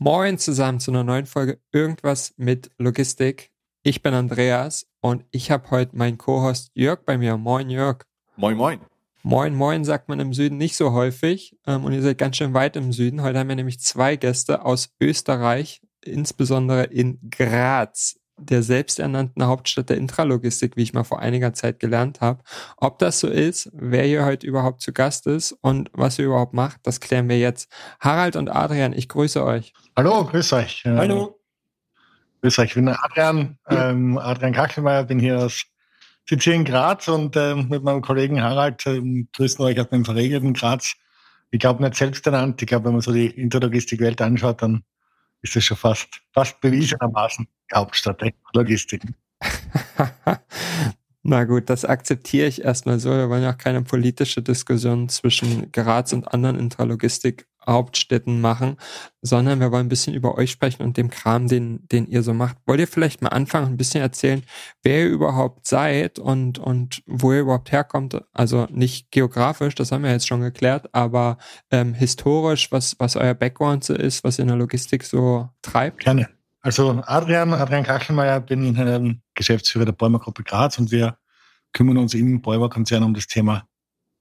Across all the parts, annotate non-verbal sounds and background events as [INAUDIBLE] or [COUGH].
Moin zusammen zu einer neuen Folge Irgendwas mit Logistik. Ich bin Andreas und ich habe heute meinen Co-Host Jörg bei mir. Moin Jörg. Moin moin. Moin moin sagt man im Süden nicht so häufig ähm, und ihr seid ganz schön weit im Süden. Heute haben wir nämlich zwei Gäste aus Österreich, insbesondere in Graz der selbsternannten Hauptstadt der Intralogistik, wie ich mal vor einiger Zeit gelernt habe. Ob das so ist, wer hier heute überhaupt zu Gast ist und was ihr überhaupt macht, das klären wir jetzt. Harald und Adrian, ich grüße euch. Hallo, grüß euch. Hallo. Grüß euch, ich bin Adrian, ja. ähm, Adrian Kachelmeier, bin hier aus sitze in Graz und ähm, mit meinem Kollegen Harald ähm, grüßen euch aus dem verregneten Graz. Ich glaube nicht selbsternannt, ich glaube, wenn man so die Interlogistik-Welt anschaut, dann ist das schon fast, fast bewiesenermaßen Hauptstadt der Logistik. [LAUGHS] Na gut, das akzeptiere ich erstmal so. Wir wollen ja auch keine politische Diskussion zwischen Graz und anderen Intralogistik-Hauptstädten machen, sondern wir wollen ein bisschen über euch sprechen und dem Kram, den, den ihr so macht. Wollt ihr vielleicht mal anfangen, ein bisschen erzählen, wer ihr überhaupt seid und, und wo ihr überhaupt herkommt? Also nicht geografisch, das haben wir jetzt schon geklärt, aber ähm, historisch, was, was euer Background so ist, was ihr in der Logistik so treibt? Gerne. Also Adrian, Adrian Kachelmeier, bin ähm, Geschäftsführer der Bäumer Gruppe Graz und wir kümmern uns im Bäumer Konzern um das Thema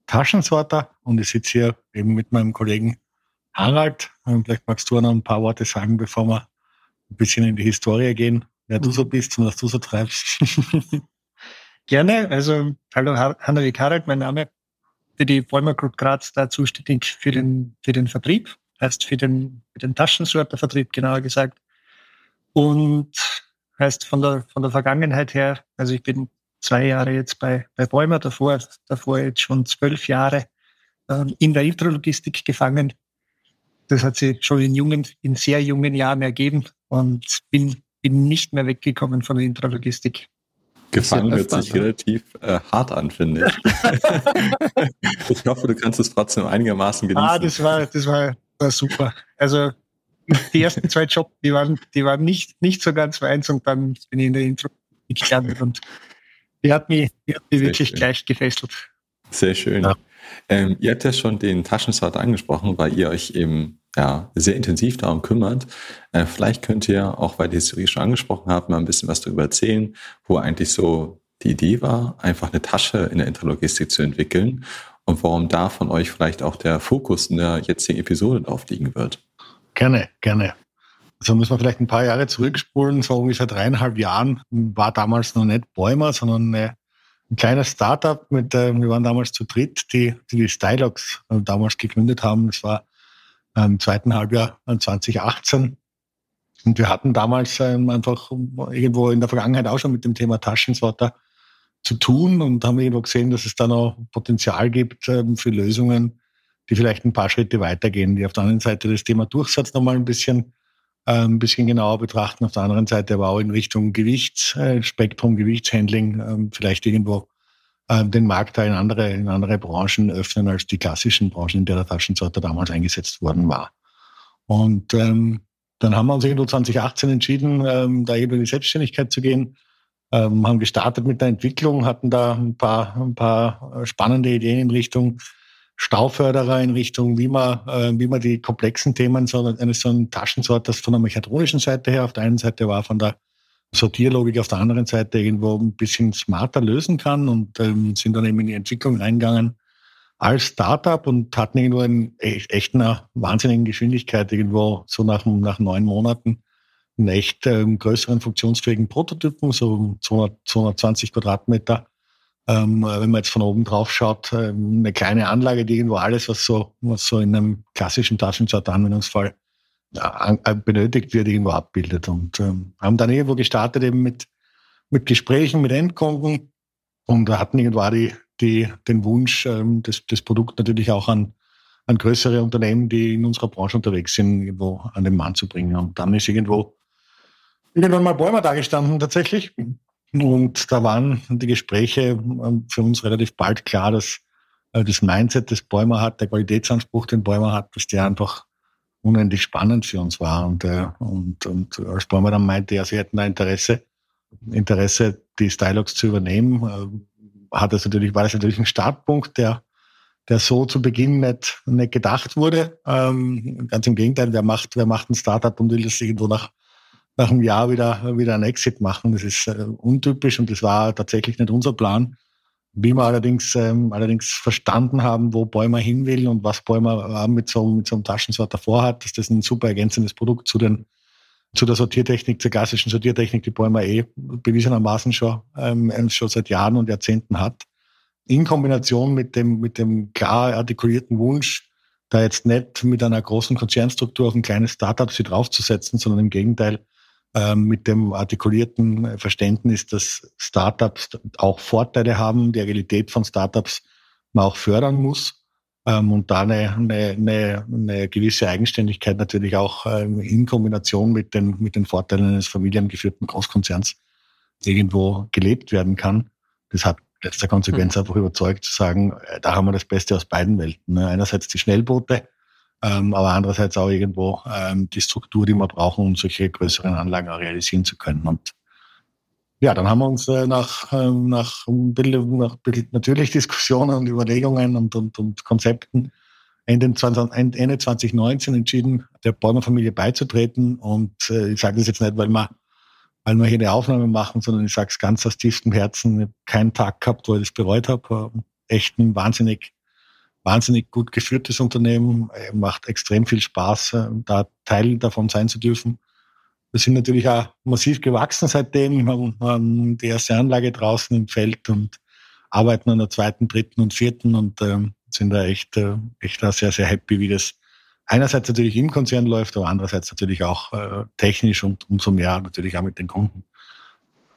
Taschensorter und ich sitze hier eben mit meinem Kollegen Harald. Ähm, vielleicht magst du noch ein paar Worte sagen, bevor wir ein bisschen in die Historie gehen, wer du so mhm. bist und was du so treibst. [LAUGHS] Gerne. Also, hallo, Hanrik Harald, mein Name. Für die Bäumer Group Graz da zuständig für den, für den Vertrieb, heißt für den, für den Taschensortervertrieb, genauer gesagt. Und heißt von der, von der Vergangenheit her, also ich bin zwei Jahre jetzt bei, bei Bäumer, davor, davor jetzt schon zwölf Jahre ähm, in der Intralogistik gefangen. Das hat sich schon in jungen, in sehr jungen Jahren ergeben und bin, bin nicht mehr weggekommen von der Intralogistik. Gefangen hört sich relativ äh, hart an, finde ich. [LAUGHS] ich hoffe, du kannst es trotzdem einigermaßen genießen. Ah, das war, das war, war super. Also die ersten zwei Jobs, die waren, die waren nicht, nicht so ganz meins und dann bin ich in der Intro gelandet und die hat mich, die hat mich wirklich schön. gleich gefesselt. Sehr schön. Ja. Ähm, ihr habt ja schon den Taschensorter angesprochen, weil ihr euch eben ja, sehr intensiv darum kümmert. Äh, vielleicht könnt ihr, auch weil ihr es schon angesprochen habt, mal ein bisschen was darüber erzählen, wo eigentlich so die Idee war, einfach eine Tasche in der Interlogistik zu entwickeln und warum da von euch vielleicht auch der Fokus in der jetzigen Episode drauf liegen wird. Gerne, gerne. Also müssen wir vielleicht ein paar Jahre zurückspulen, so ungefähr dreieinhalb Jahren war damals noch nicht Bäumer, sondern eine, ein kleines Startup mit, äh, wir waren damals zu dritt, die die, die Stylox äh, damals gegründet haben. Das war im ähm, zweiten Halbjahr 2018. Und wir hatten damals ähm, einfach irgendwo in der Vergangenheit auch schon mit dem Thema Taschensorter zu tun und haben irgendwo gesehen, dass es da noch Potenzial gibt ähm, für Lösungen, die vielleicht ein paar Schritte weitergehen, die auf der einen Seite das Thema Durchsatz nochmal ein bisschen, äh, ein bisschen genauer betrachten, auf der anderen Seite aber auch in Richtung Gewichtsspektrum, äh, Gewichtshandling, äh, vielleicht irgendwo äh, den Markt da in andere, in andere Branchen öffnen als die klassischen Branchen, in der der Taschensorter damals eingesetzt worden war. Und ähm, dann haben wir uns irgendwo 2018 entschieden, ähm, da eben in die Selbstständigkeit zu gehen, ähm, haben gestartet mit der Entwicklung, hatten da ein paar, ein paar spannende Ideen in Richtung Stauförderer in Richtung, wie man, äh, wie man die komplexen Themen so eines so ein Taschensorters von der mechatronischen Seite her auf der einen Seite war, von der Sortierlogik auf der anderen Seite irgendwo ein bisschen smarter lösen kann und ähm, sind dann eben in die Entwicklung reingegangen als Startup und hatten irgendwo in echt einer wahnsinnigen Geschwindigkeit irgendwo so nach, nach neun Monaten einen echt ähm, größeren funktionsfähigen Prototypen, so 200, 220 Quadratmeter ähm, wenn man jetzt von oben drauf schaut, ähm, eine kleine Anlage, die irgendwo alles, was so, was so in einem klassischen Taschenchart-Anwendungsfall äh, benötigt wird, irgendwo abbildet. Und ähm, haben dann irgendwo gestartet eben mit, mit Gesprächen mit Endkunden und hatten irgendwo die, die, den Wunsch, ähm, das, das Produkt natürlich auch an, an größere Unternehmen, die in unserer Branche unterwegs sind, irgendwo an den Mann zu bringen. Und dann ist irgendwo irgendwann mal Bäumer da gestanden tatsächlich. Und da waren die Gespräche ähm, für uns relativ bald klar, dass äh, das Mindset, das Bäumer hat, der Qualitätsanspruch, den Bäumer hat, dass der einfach unendlich spannend für uns war. Und, äh, und, und als Bäumer dann meinte, ja, sie hätten da Interesse, Interesse, die Stylox zu übernehmen, äh, hat das natürlich, war das natürlich ein Startpunkt, der, der so zu Beginn nicht, nicht gedacht wurde. Ähm, ganz im Gegenteil, wer macht, wer macht ein Startup und will das irgendwo nach, nach einem Jahr wieder, wieder ein Exit machen? Das ist äh, untypisch und das war tatsächlich nicht unser Plan. Wie wir allerdings, ähm, allerdings verstanden haben, wo Bäumer hin will und was Bäumer äh, mit, so, mit so einem Taschensorter vorhat, dass das ein super ergänzendes Produkt zu den zu der Sortiertechnik, zur klassischen Sortiertechnik, die Bäumer eh bewiesenermaßen schon, ähm, schon seit Jahren und Jahrzehnten hat. In Kombination mit dem, mit dem klar artikulierten Wunsch, da jetzt nicht mit einer großen Konzernstruktur auf ein kleines Startup sie draufzusetzen, sondern im Gegenteil mit dem artikulierten Verständnis, dass Startups auch Vorteile haben, die Agilität von Startups man auch fördern muss ähm, und da eine, eine, eine, eine gewisse Eigenständigkeit natürlich auch ähm, in Kombination mit den, mit den Vorteilen eines familiengeführten Großkonzerns irgendwo gelebt werden kann. Das hat letzter Konsequenz mhm. einfach überzeugt zu sagen, äh, da haben wir das Beste aus beiden Welten. Ne? Einerseits die Schnellboote, ähm, aber andererseits auch irgendwo ähm, die Struktur, die wir brauchen, um solche größeren Anlagen auch realisieren zu können. Und ja, dann haben wir uns äh, nach, äh, nach, nach natürlich Diskussionen und Überlegungen und, und, und Konzepten Ende, 20, Ende 2019 entschieden, der Bäumer-Familie beizutreten. Und äh, ich sage das jetzt nicht, weil wir, weil wir hier eine Aufnahme machen, sondern ich sage es ganz aus tiefstem Herzen. Ich habe keinen Tag gehabt, wo ich das bereut habe. Echt ein wahnsinnig, wahnsinnig gut geführtes Unternehmen. Macht extrem viel Spaß, äh, da Teil davon sein zu dürfen. Wir sind natürlich auch massiv gewachsen seitdem. Wir haben die erste Anlage draußen im Feld und arbeiten an der zweiten, dritten und vierten und ähm, sind da echt, äh, echt da sehr, sehr happy, wie das einerseits natürlich im Konzern läuft, aber andererseits natürlich auch äh, technisch und umso mehr natürlich auch mit den Kunden.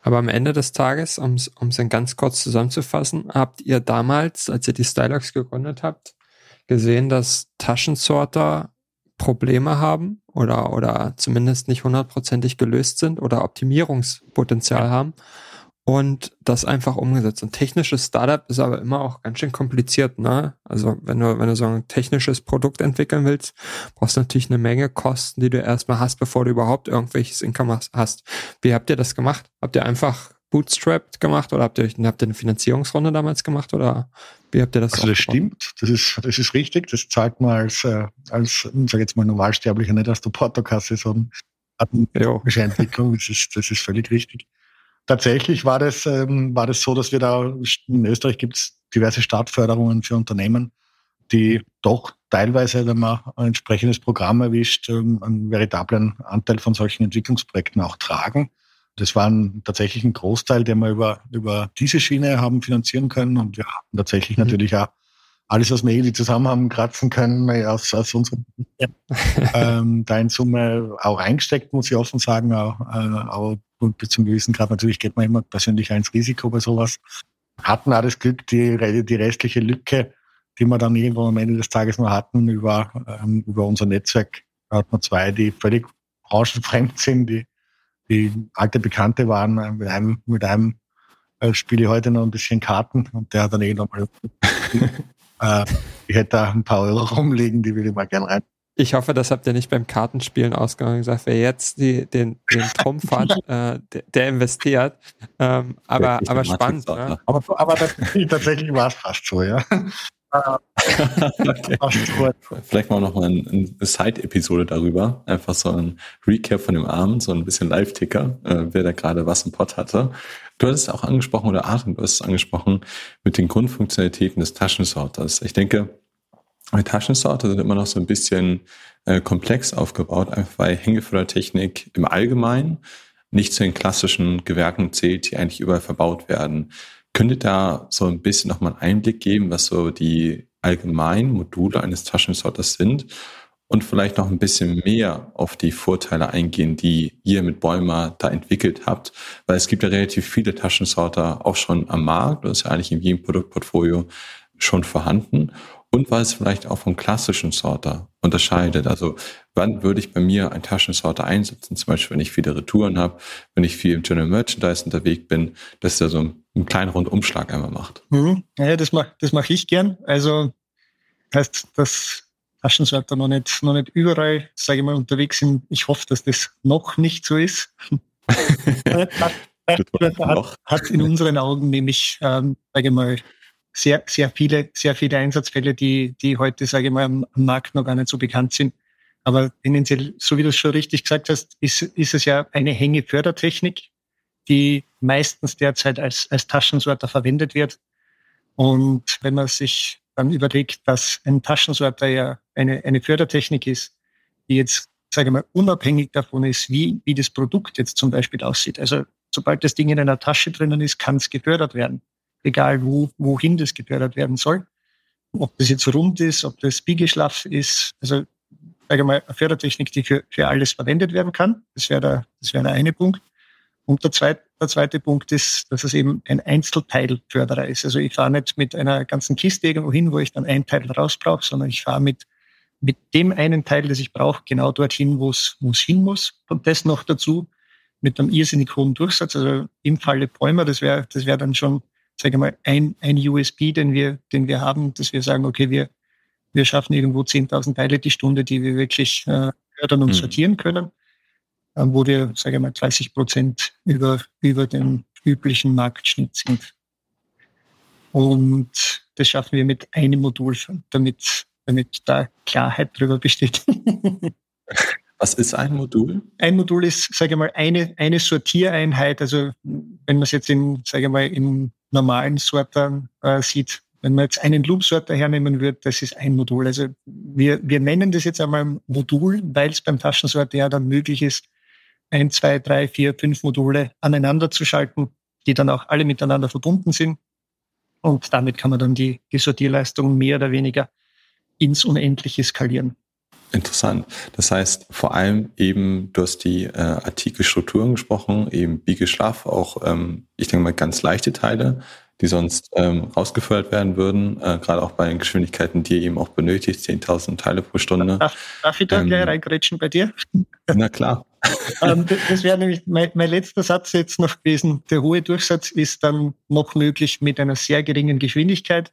Aber am Ende des Tages, um es ganz kurz zusammenzufassen, habt ihr damals, als ihr die Stylox gegründet habt, gesehen, dass Taschensorter Probleme haben oder, oder zumindest nicht hundertprozentig gelöst sind oder Optimierungspotenzial haben und das einfach umgesetzt. Ein technisches Startup ist aber immer auch ganz schön kompliziert, ne? Also wenn du, wenn du so ein technisches Produkt entwickeln willst, brauchst du natürlich eine Menge Kosten, die du erstmal hast, bevor du überhaupt irgendwelches Income hast. Wie habt ihr das gemacht? Habt ihr einfach bootstrapped gemacht oder habt ihr, habt ihr eine Finanzierungsrunde damals gemacht oder wie habt ihr das? Also das stimmt, das ist, das ist richtig. Das zahlt man als, äh, als, sag jetzt mal Normalsterblicher nicht aus der Portokasse, sondern Entwicklung. Das ist, das ist völlig richtig. Tatsächlich war das, ähm, war das so, dass wir da, in Österreich gibt es diverse Startförderungen für Unternehmen, die doch teilweise, wenn man ein entsprechendes Programm erwischt, ähm, einen veritablen Anteil von solchen Entwicklungsprojekten auch tragen. Das war ein, tatsächlich ein Großteil, den wir über, über diese Schiene haben finanzieren können. Und wir haben tatsächlich mhm. natürlich auch alles, was wir irgendwie zusammen haben kratzen können, aus, aus unserem [LAUGHS] ähm, da in Summe auch eingesteckt, muss ich offen sagen. Auch, äh, auch bis zum gewissen Grad natürlich geht man immer persönlich ins Risiko bei sowas. Hatten auch das Glück, die, die restliche Lücke, die wir dann irgendwo am Ende des Tages noch hatten, über, ähm, über unser Netzwerk, da hat man zwei, die völlig branchenfremd sind, die die alte Bekannte waren. Äh, mit einem, mit einem äh, spiele ich heute noch ein bisschen Karten und der hat dann eh nochmal. [LAUGHS] äh, ich hätte da ein paar Euro rumliegen, die würde ich mal gern rein. Ich hoffe, das habt ihr nicht beim Kartenspielen ausgegangen gesagt. Wer jetzt die, den, den Trumpf hat, [LAUGHS] äh, der, der, investiert. Ähm, aber aber spannend. Ne? Aber, aber das, tatsächlich war es fast so, ja [LAUGHS] okay. Vielleicht mal noch mal eine Side-Episode darüber. Einfach so ein Recap von dem Abend, so ein bisschen Live-Ticker, äh, wer da gerade was im Pott hatte. Du hattest auch angesprochen, oder Arten, du hast es angesprochen, mit den Grundfunktionalitäten des Taschensorters. Ich denke, die Taschensorter sind immer noch so ein bisschen äh, komplex aufgebaut, einfach weil Hängefördertechnik im Allgemeinen nicht zu den klassischen Gewerken zählt, die eigentlich überall verbaut werden. Könnt ihr da so ein bisschen nochmal einen Einblick geben, was so die allgemeinen Module eines Taschensorters sind und vielleicht noch ein bisschen mehr auf die Vorteile eingehen, die ihr mit Bäumer da entwickelt habt, weil es gibt ja relativ viele Taschensorter auch schon am Markt, das ist ja eigentlich in jedem Produktportfolio schon vorhanden. Und was es vielleicht auch vom klassischen Sorter unterscheidet. Also wann würde ich bei mir einen Taschensorter einsetzen, zum Beispiel wenn ich viele Retouren habe, wenn ich viel im General Merchandise unterwegs bin, dass er so einen, einen kleinen Rundumschlag einmal macht. Mhm. Ja, das mache das mach ich gern. Also heißt, dass Taschensorter noch nicht, noch nicht überall, sage ich mal, unterwegs sind. Ich hoffe, dass das noch nicht so ist. [LAUGHS] [LAUGHS] hat, hat, hat, in unseren Augen nämlich, ähm, sage ich mal, sehr, sehr viele, sehr viele Einsatzfälle, die, die heute, sage ich mal, am, Markt noch gar nicht so bekannt sind. Aber tendenziell, so wie du es schon richtig gesagt hast, ist, ist es ja eine Hängefördertechnik, die meistens derzeit als, als Taschensorter verwendet wird. Und wenn man sich dann überlegt, dass ein Taschensorter ja eine, eine Fördertechnik ist, die jetzt, sage ich mal, unabhängig davon ist, wie, wie das Produkt jetzt zum Beispiel aussieht. Also sobald das Ding in einer Tasche drinnen ist, kann es gefördert werden egal wo, wohin das gefördert werden soll. Ob das jetzt rund ist, ob das biegeschlaff ist, also sage mal, eine Fördertechnik, die für, für alles verwendet werden kann. Das wäre der, das wäre der eine Punkt. Und der zweite, der zweite Punkt ist, dass es eben ein Einzelteilförderer ist. Also ich fahre nicht mit einer ganzen Kiste irgendwo hin, wo ich dann ein Teil raus brauche, sondern ich fahre mit, mit dem einen Teil, das ich brauche, genau dorthin, wo es hin muss. Und das noch dazu mit einem irrsinnig hohen Durchsatz. Also im Falle Bäumer, das wäre das wäre dann schon sage mal, ein, ein USB, den wir, den wir haben, dass wir sagen, okay, wir, wir schaffen irgendwo 10.000 Teile die Stunde, die wir wirklich äh, fördern und mhm. sortieren können, äh, wo wir, sage ich mal, 30 Prozent über, über den üblichen Marktschnitt sind. Und das schaffen wir mit einem Modul, damit, damit da Klarheit drüber besteht. [LAUGHS] Was ist ein Modul? Ein Modul ist, sage ich mal, eine, eine Sortiereinheit. Also wenn man es jetzt in, sage ich mal, im normalen Sortern äh, sieht. Wenn man jetzt einen Loop-Sorter hernehmen würde, das ist ein Modul. Also wir, wir nennen das jetzt einmal Modul, weil es beim Taschensorter ja dann möglich ist, ein, zwei, drei, vier, fünf Module aneinander zu schalten, die dann auch alle miteinander verbunden sind. Und damit kann man dann die, die Sortierleistung mehr oder weniger ins Unendliche skalieren. Interessant. Das heißt, vor allem eben, du hast die äh, Artikelstrukturen gesprochen, eben Biegeschlaf, auch, ähm, ich denke mal, ganz leichte Teile, die sonst ähm, rausgefördert werden würden, äh, gerade auch bei den Geschwindigkeiten, die ihr eben auch benötigt, 10.000 Teile pro Stunde. Darf, darf ich da ähm, gleich reingrätschen bei dir? [LAUGHS] Na klar. [LAUGHS] ähm, das wäre nämlich mein, mein letzter Satz jetzt noch gewesen. Der hohe Durchsatz ist dann noch möglich mit einer sehr geringen Geschwindigkeit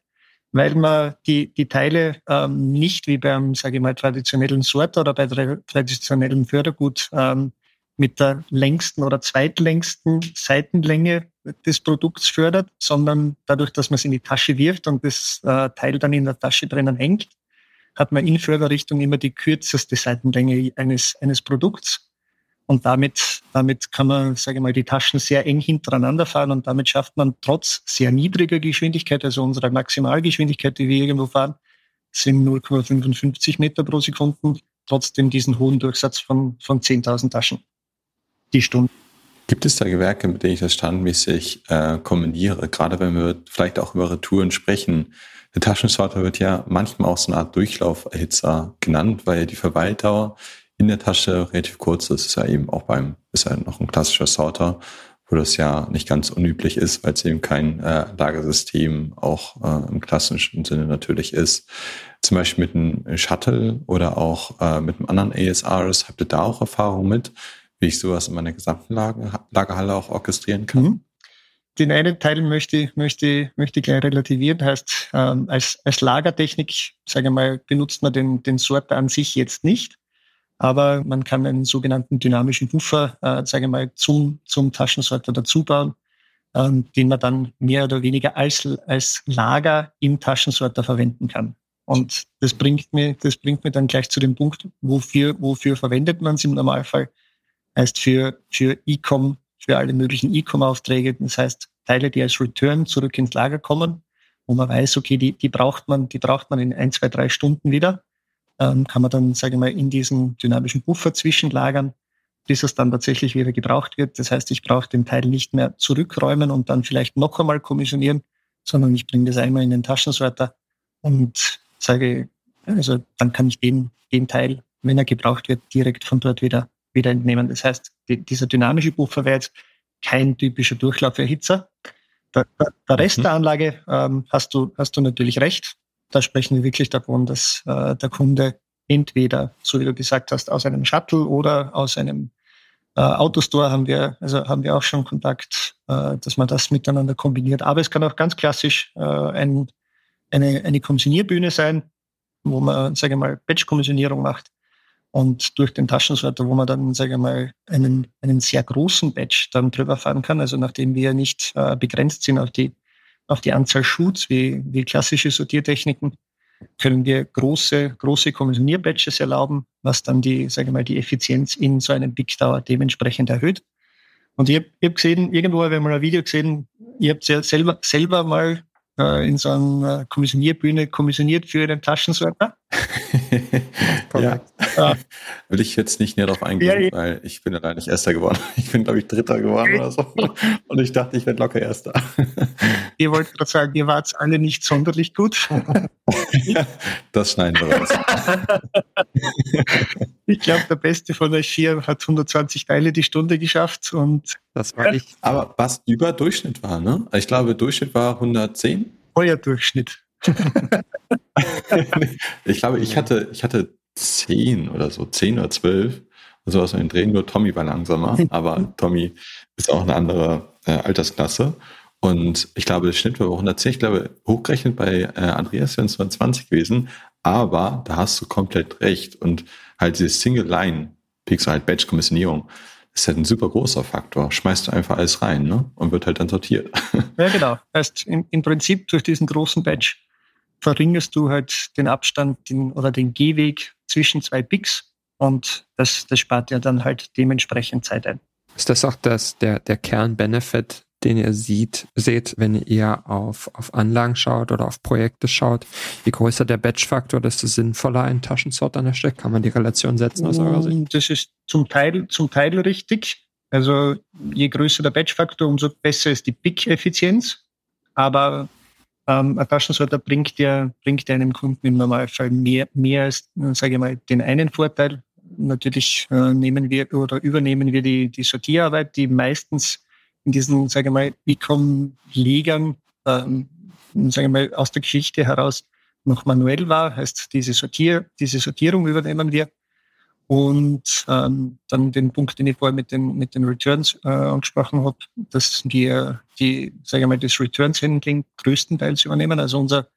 weil man die, die Teile ähm, nicht wie beim, sage ich mal, traditionellen Sorter oder bei traditionellen Fördergut ähm, mit der längsten oder zweitlängsten Seitenlänge des Produkts fördert, sondern dadurch, dass man es in die Tasche wirft und das äh, Teil dann in der Tasche drinnen hängt, hat man in Förderrichtung immer die kürzeste Seitenlänge eines, eines Produkts. Und damit, damit kann man, sage ich mal, die Taschen sehr eng hintereinander fahren und damit schafft man trotz sehr niedriger Geschwindigkeit, also unserer Maximalgeschwindigkeit, die wir irgendwo fahren, sind 0,55 Meter pro Sekunde, trotzdem diesen hohen Durchsatz von, von 10.000 Taschen die Stunde. Gibt es da Gewerke, mit denen ich das standmäßig äh, kombiniere? Gerade wenn wir vielleicht auch über Retouren sprechen. Der Taschensorter wird ja manchmal auch so eine Art Durchlauferhitzer genannt, weil die Verweildauer in der Tasche relativ kurz ist. Ist ja eben auch beim, ist ja noch ein klassischer Sorter, wo das ja nicht ganz unüblich ist, weil es eben kein äh, Lagersystem auch äh, im klassischen Sinne natürlich ist. Zum Beispiel mit einem Shuttle oder auch äh, mit einem anderen ASRs. Habt ihr da auch Erfahrung mit, wie ich sowas in meiner gesamten Lager, Lagerhalle auch orchestrieren kann? Mhm. Den einen Teil möchte, möchte, möchte ich gleich relativieren. Heißt, ähm, als, als Lagertechnik, sage ich mal, benutzt man den, den Sorter an sich jetzt nicht aber man kann einen sogenannten dynamischen Buffer, äh, sage ich mal, zum, zum Taschensorter dazubauen, ähm, den man dann mehr oder weniger als, als Lager im Taschensorter verwenden kann. Und das bringt mir, das bringt mir dann gleich zu dem Punkt, wofür, wofür verwendet man es im Normalfall? Heißt für, für E-Com, für alle möglichen E-Com-Aufträge. Das heißt, Teile, die als Return zurück ins Lager kommen, wo man weiß, okay, die, die braucht man, die braucht man in ein, zwei, drei Stunden wieder ähm, kann man dann, sage ich mal, in diesen dynamischen Buffer zwischenlagern, bis es dann tatsächlich wieder gebraucht wird. Das heißt, ich brauche den Teil nicht mehr zurückräumen und dann vielleicht noch einmal kommissionieren, sondern ich bringe das einmal in den Taschensorter und sage, also dann kann ich den, den Teil, wenn er gebraucht wird, direkt von dort wieder, wieder entnehmen. Das heißt, die, dieser dynamische Buffer wäre jetzt kein typischer Durchlauferhitzer. Der, der, der Rest mhm. der Anlage ähm, hast du hast du natürlich recht da sprechen wir wirklich davon, dass äh, der Kunde entweder, so wie du gesagt hast, aus einem Shuttle oder aus einem äh, Autostore haben wir, also haben wir auch schon Kontakt, äh, dass man das miteinander kombiniert. Aber es kann auch ganz klassisch äh, ein, eine, eine Kommissionierbühne sein, wo man, sage ich mal, Batch-Kommissionierung macht. Und durch den Taschensorter, wo man dann, sage ich mal, einen, einen sehr großen Batch dann drüber fahren kann. Also nachdem wir nicht äh, begrenzt sind auf die, auf die Anzahl Shoots wie, wie klassische Sortiertechniken, können wir große, große Kommissionierbatches erlauben, was dann die, sage ich mal, die Effizienz in so einem Big Tower dementsprechend erhöht. Und ich habe hab gesehen, irgendwo habe ich mal ein Video gesehen, ihr habt ja selber, selber mal äh, in so einer Kommissionierbühne kommissioniert für den Taschensorter. [LAUGHS] ja. ja. Will ich jetzt nicht näher darauf eingehen, ja, weil ich bin leider nicht Erster geworden. [LAUGHS] Ich bin, glaube ich, Dritter geworden oder so. [LAUGHS] Und ich dachte, ich werde locker Erster. ihr wollt gerade sagen, ihr wart alle nicht sonderlich gut. das schneiden wir raus. Ich glaube, der Beste von euch vier hat 120 Teile die Stunde geschafft und das war ich. Aber was über Durchschnitt war, ne? Ich glaube, Durchschnitt war 110. Euer Durchschnitt. [LAUGHS] ich glaube, ich hatte, ich hatte zehn oder so, zehn oder zwölf, so aus dem Drehen, nur Tommy war langsamer, [LAUGHS] aber Tommy ist auch eine andere äh, Altersklasse. Und ich glaube, der Schnitt war 110, ich glaube, hochgerechnet bei äh, Andreas wären es 120 gewesen, aber da hast du komplett recht. Und halt diese Single Line, Pixel halt Batch-Kommissionierung, ist halt ein super großer Faktor. Schmeißt du einfach alles rein ne? und wird halt dann sortiert. [LAUGHS] Ja, genau. Heißt, im, im Prinzip durch diesen großen Batch verringerst du halt den Abstand den, oder den Gehweg zwischen zwei Picks und das, das spart ja dann halt dementsprechend Zeit ein. Ist das auch das, der, der Kernbenefit, den ihr sieht, seht, wenn ihr auf, auf Anlagen schaut oder auf Projekte schaut? Je größer der Batch-Faktor, desto sinnvoller ein Taschensort an der Stelle. Kann man die Relation setzen aus eurer Sicht? Mm, das ist zum Teil, zum Teil richtig. Also je größer der Batch-Faktor, umso besser ist die Pick-Effizienz. Aber ähm, ein Taschensorter bringt ja, bringt einem Kunden im Normalfall mehr, mehr als, sage ich mal, den einen Vorteil. Natürlich äh, nehmen wir oder übernehmen wir die, die Sortierarbeit, die meistens in diesen, sage ich mal, Ecom-Legern, ähm, sage ich mal, aus der Geschichte heraus noch manuell war. Heißt, diese, Sortier, diese Sortierung übernehmen wir. Und ähm, dann den Punkt, den ich vorher mit den, mit den Returns äh, angesprochen habe, dass wir die, sage ich mal, das Returns Handling größtenteils übernehmen. Also unser,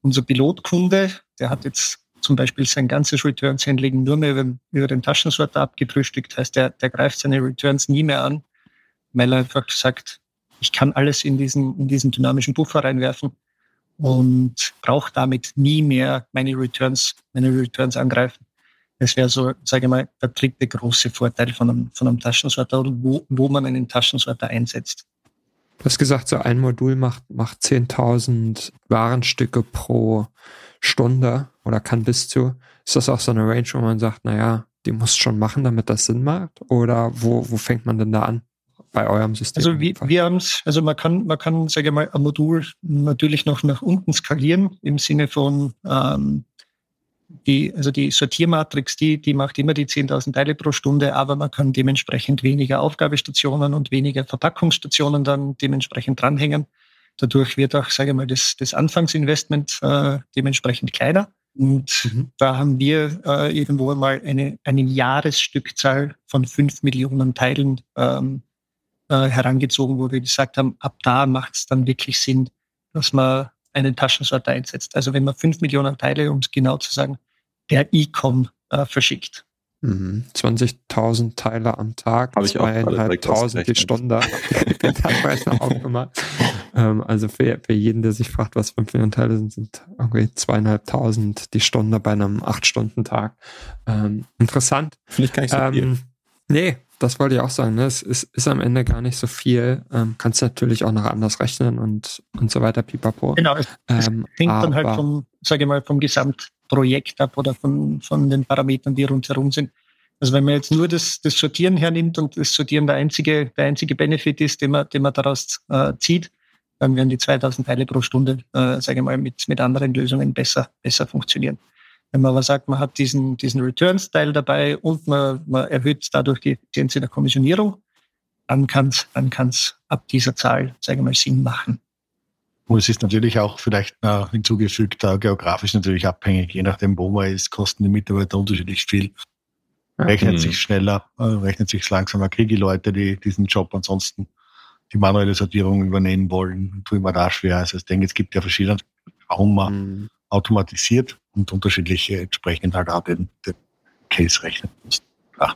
unser Pilotkunde, der hat jetzt zum Beispiel sein ganzes Returns Handling nur mehr über, über den Taschensorter abgefrühstückt. Heißt, der, der greift seine Returns nie mehr an, weil er einfach sagt, ich kann alles in diesen, in diesen dynamischen Buffer reinwerfen und brauche damit nie mehr meine Returns, meine Returns angreifen. Das wäre so, sage ich mal, der dritte große Vorteil von einem, von einem Taschensorter oder wo, wo man einen Taschensorter einsetzt. Du hast gesagt, so ein Modul macht, macht 10.000 Warenstücke pro Stunde oder kann bis zu. Ist das auch so eine Range, wo man sagt, naja, die muss schon machen, damit das Sinn macht? Oder wo, wo fängt man denn da an? Bei eurem System? Also wir, wir haben es, also man kann, man kann, sage ich mal, ein Modul natürlich noch nach unten skalieren im Sinne von ähm, die, also die Sortiermatrix, die, die macht immer die 10.000 Teile pro Stunde, aber man kann dementsprechend weniger Aufgabestationen und weniger Verpackungsstationen dann dementsprechend dranhängen. Dadurch wird auch, sage ich mal, das, das Anfangsinvestment äh, dementsprechend kleiner. Und mhm. da haben wir äh, irgendwo mal eine, eine Jahresstückzahl von fünf Millionen Teilen ähm, äh, herangezogen, wo wir gesagt haben, ab da macht es dann wirklich Sinn, dass man einen Taschensorter einsetzt. Also wenn man fünf Millionen Teile, um es genau zu sagen, per E-Com äh, verschickt. Mhm. 20.000 Teile am Tag, zweieinhalbtausend die Stunde. [LAUGHS] ähm, also für, für jeden, der sich fragt, was 5 Millionen Teile sind, sind irgendwie zweieinhalbtausend die Stunde bei einem 8-Stunden-Tag. Ähm, interessant. Finde ich gar nicht so ähm, viel. Nee, das wollte ich auch sagen. Ne? Es ist, ist am Ende gar nicht so viel. Ähm, kannst natürlich auch noch anders rechnen und, und so weiter, pipapo. Genau, es, ähm, hängt dann halt vom, sage ich mal, vom Gesamtprojekt ab oder von, von den Parametern, die rundherum sind. Also wenn man jetzt nur das, das Sortieren hernimmt und das Sortieren der einzige, der einzige Benefit ist, den man, den man daraus äh, zieht, dann werden die 2000 Teile pro Stunde, äh, sage ich mal, mit, mit anderen Lösungen besser, besser funktionieren. Wenn man aber sagt, man hat diesen, diesen Returns-Teil dabei und man, man erhöht dadurch die Effizienz in der Kommissionierung, dann kann es dann kann's ab dieser Zahl, sage ich mal, Sinn machen. Und es ist natürlich auch vielleicht äh, hinzugefügt, äh, geografisch natürlich abhängig. Je nachdem, wo man ist, kosten die Mitarbeiter unterschiedlich viel. Rechnet mhm. sich schneller, äh, rechnet sich langsamer. Kriege ich Leute, die diesen Job ansonsten die manuelle Sortierung übernehmen wollen, tue ich mir da schwer. Also ich denke, es gibt ja verschiedene, warum man mhm. automatisiert und unterschiedliche entsprechend halt auch den, den Case rechnen muss. Ja.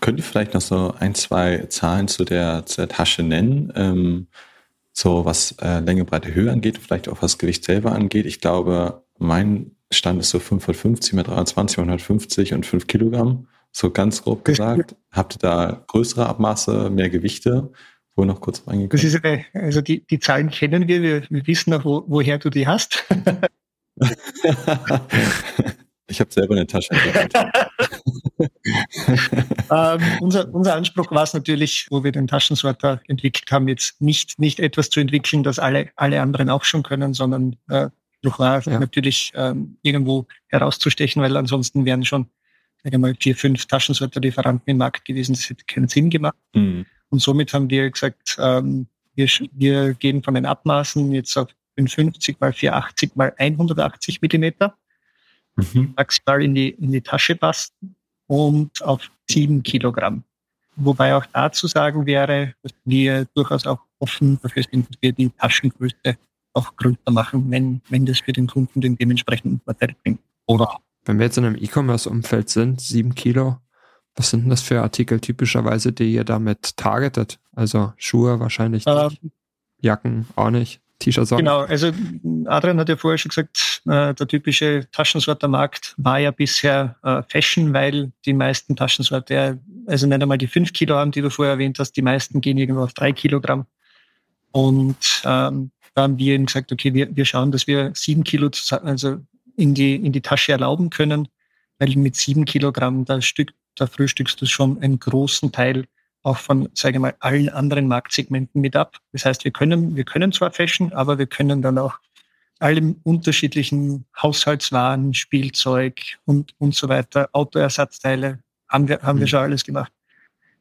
Könnt ihr vielleicht noch so ein, zwei Zahlen zu der, zu der Tasche nennen? Ähm, so was äh, Länge, Breite, Höhe angeht, vielleicht auch was Gewicht selber angeht. Ich glaube, mein Stand ist so 550 mit 23, 150 und 5 Kilogramm. So ganz grob gesagt. Habt ihr da größere Abmaße, mehr Gewichte? Wo noch kurz reingekommen? Das ist eine, also die, die Zahlen kennen wir, wir, wir wissen auch, wo, woher du die hast. [LAUGHS] [LAUGHS] ich habe selber eine Tasche. [LAUGHS] ähm, unser, unser Anspruch war es natürlich, wo wir den Taschensorter entwickelt haben, jetzt nicht, nicht etwas zu entwickeln, das alle, alle anderen auch schon können, sondern äh, durch war ja. natürlich ähm, irgendwo herauszustechen, weil ansonsten wären schon sage mal, vier, fünf Taschensorter-Lieferanten im Markt gewesen. Das hätte keinen Sinn gemacht. Mhm. Und somit haben wir gesagt, ähm, wir, wir gehen von den Abmaßen jetzt auf 50 mal 480 mal 180 Millimeter mhm. maximal in die, in die Tasche passen und auf 7 Kilogramm. Wobei auch dazu sagen wäre, dass wir durchaus auch offen dafür sind, dass wir die Taschengröße auch größer machen, wenn, wenn das für den Kunden den dementsprechenden Vorteil bringt. Oder wenn wir jetzt in einem E-Commerce-Umfeld sind, 7 Kilo, was sind denn das für Artikel typischerweise, die ihr damit targetet? Also Schuhe wahrscheinlich nicht, ähm, Jacken auch nicht. T-Shirts auch. Genau, also Adrian hat ja vorher schon gesagt, äh, der typische Taschensortermarkt war ja bisher äh, Fashion, weil die meisten Taschensorte, also nicht einmal die fünf Kilo haben, die du vorher erwähnt hast, die meisten gehen irgendwo auf drei Kilogramm. Und ähm, da haben wir eben gesagt, okay, wir, wir schauen, dass wir sieben Kilo also in die, in die Tasche erlauben können, weil mit sieben Kilogramm da, Stück, da frühstückst du schon einen großen Teil auch von, sage ich mal, allen anderen Marktsegmenten mit ab. Das heißt, wir können, wir können zwar Fashion, aber wir können dann auch alle unterschiedlichen Haushaltswaren, Spielzeug und, und so weiter, Autoersatzteile, haben wir, haben mhm. wir schon alles gemacht.